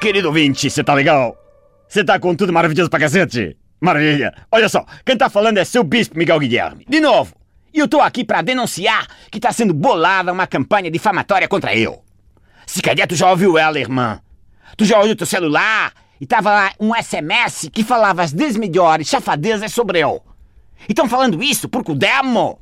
Querido ouvinte, você tá legal? Você tá com tudo maravilhoso pra cacete? Maravilha! Olha só, quem tá falando é seu bispo Miguel Guilherme. De novo! E eu tô aqui pra denunciar que tá sendo bolada uma campanha difamatória contra eu. Se calhar tu já ouviu ela, irmã. Tu já olhou teu celular e tava lá um SMS que falava as 10 melhores chafadezas sobre eu. E tão falando isso porque o demo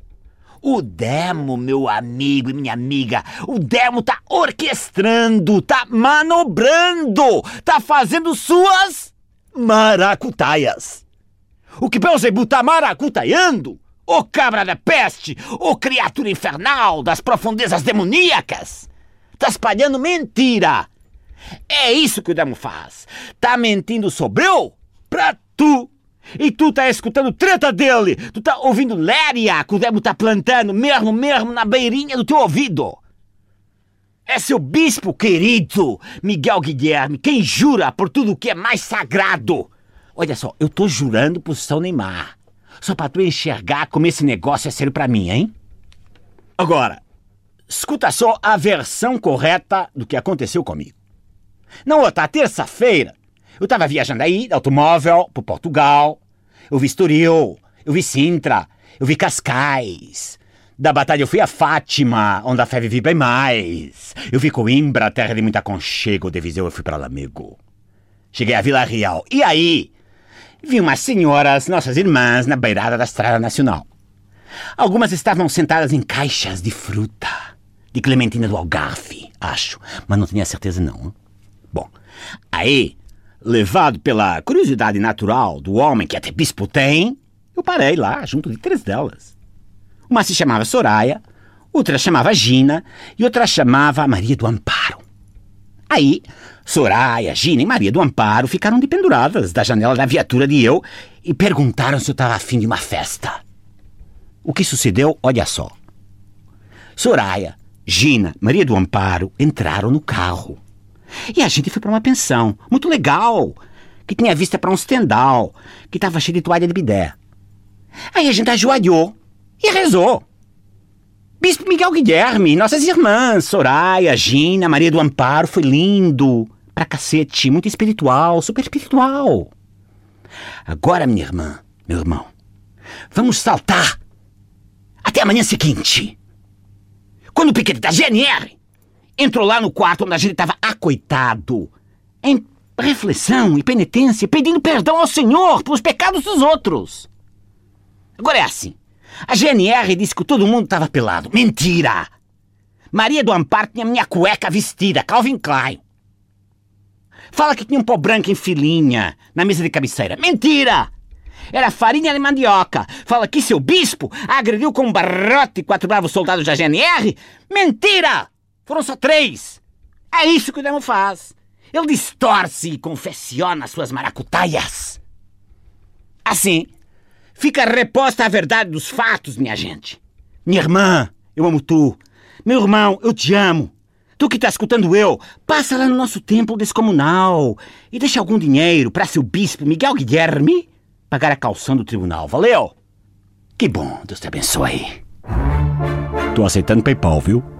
o Demo, meu amigo e minha amiga, o Demo tá orquestrando, tá manobrando, tá fazendo suas maracutaias. O que Beuzebu tá maracutaiando? Ô cabra da peste, ô criatura infernal das profundezas demoníacas! Tá espalhando mentira! É isso que o Demo faz. Tá mentindo sobre eu pra tu e tu tá escutando treta dele. Tu tá ouvindo léria que o demo tá plantando mesmo, mesmo na beirinha do teu ouvido. É seu bispo querido, Miguel Guilherme, quem jura por tudo que é mais sagrado. Olha só, eu tô jurando por São Neymar. Só pra tu enxergar como esse negócio é sério pra mim, hein? Agora, escuta só a versão correta do que aconteceu comigo. Na outra terça-feira, eu tava viajando aí, de automóvel, pro Portugal. Eu vi Estoril, eu vi Sintra, eu vi Cascais. Da batalha eu fui a Fátima, onde a fé vive bem mais. Eu vi Coimbra, terra de muito aconchego. De Viseu eu fui para Lamego. Cheguei a Vila Real. E aí? Vi umas senhoras, nossas irmãs, na beirada da Estrada Nacional. Algumas estavam sentadas em caixas de fruta. De clementina do Algarve, acho. Mas não tinha certeza não. Bom, aí Levado pela curiosidade natural do homem que até bispo tem, eu parei lá junto de três delas. Uma se chamava Soraya, outra chamava Gina e outra chamava Maria do Amparo. Aí, Soraya, Gina e Maria do Amparo ficaram dependuradas da janela da viatura de eu e perguntaram se eu estava afim de uma festa. O que sucedeu, olha só. Soraya, Gina, Maria do Amparo entraram no carro. E a gente foi para uma pensão, muito legal, que tinha vista para um stendal, que estava cheio de toalha de bidé. Aí a gente ajoelhou e rezou. Bispo Miguel Guilherme, nossas irmãs, Soraya, Gina, Maria do Amparo, foi lindo. Pra cacete, muito espiritual, super espiritual. Agora, minha irmã, meu irmão, vamos saltar até amanhã seguinte. Quando o piquete da GNR entrou lá no quarto onde a gente estava acoitado, em reflexão e penitência, pedindo perdão ao Senhor pelos pecados dos outros. Agora é assim. A GNR disse que todo mundo estava pelado. Mentira! Maria do Amparo tinha minha cueca vestida, Calvin Klein. Fala que tinha um pó branco em filinha na mesa de cabeceira. Mentira! Era farinha de mandioca. Fala que seu bispo agrediu com um barrote quatro bravos soldados da GNR. Mentira! Foram só três. É isso que o demo faz. Ele distorce e confessiona suas maracutaias. Assim, fica reposta a verdade dos fatos, minha gente. Minha irmã, eu amo tu. Meu irmão, eu te amo. Tu que tá escutando eu, passa lá no nosso templo descomunal e deixa algum dinheiro para seu bispo Miguel Guilherme pagar a calção do tribunal. Valeu? Que bom, Deus te abençoe. Tô aceitando PayPal, viu?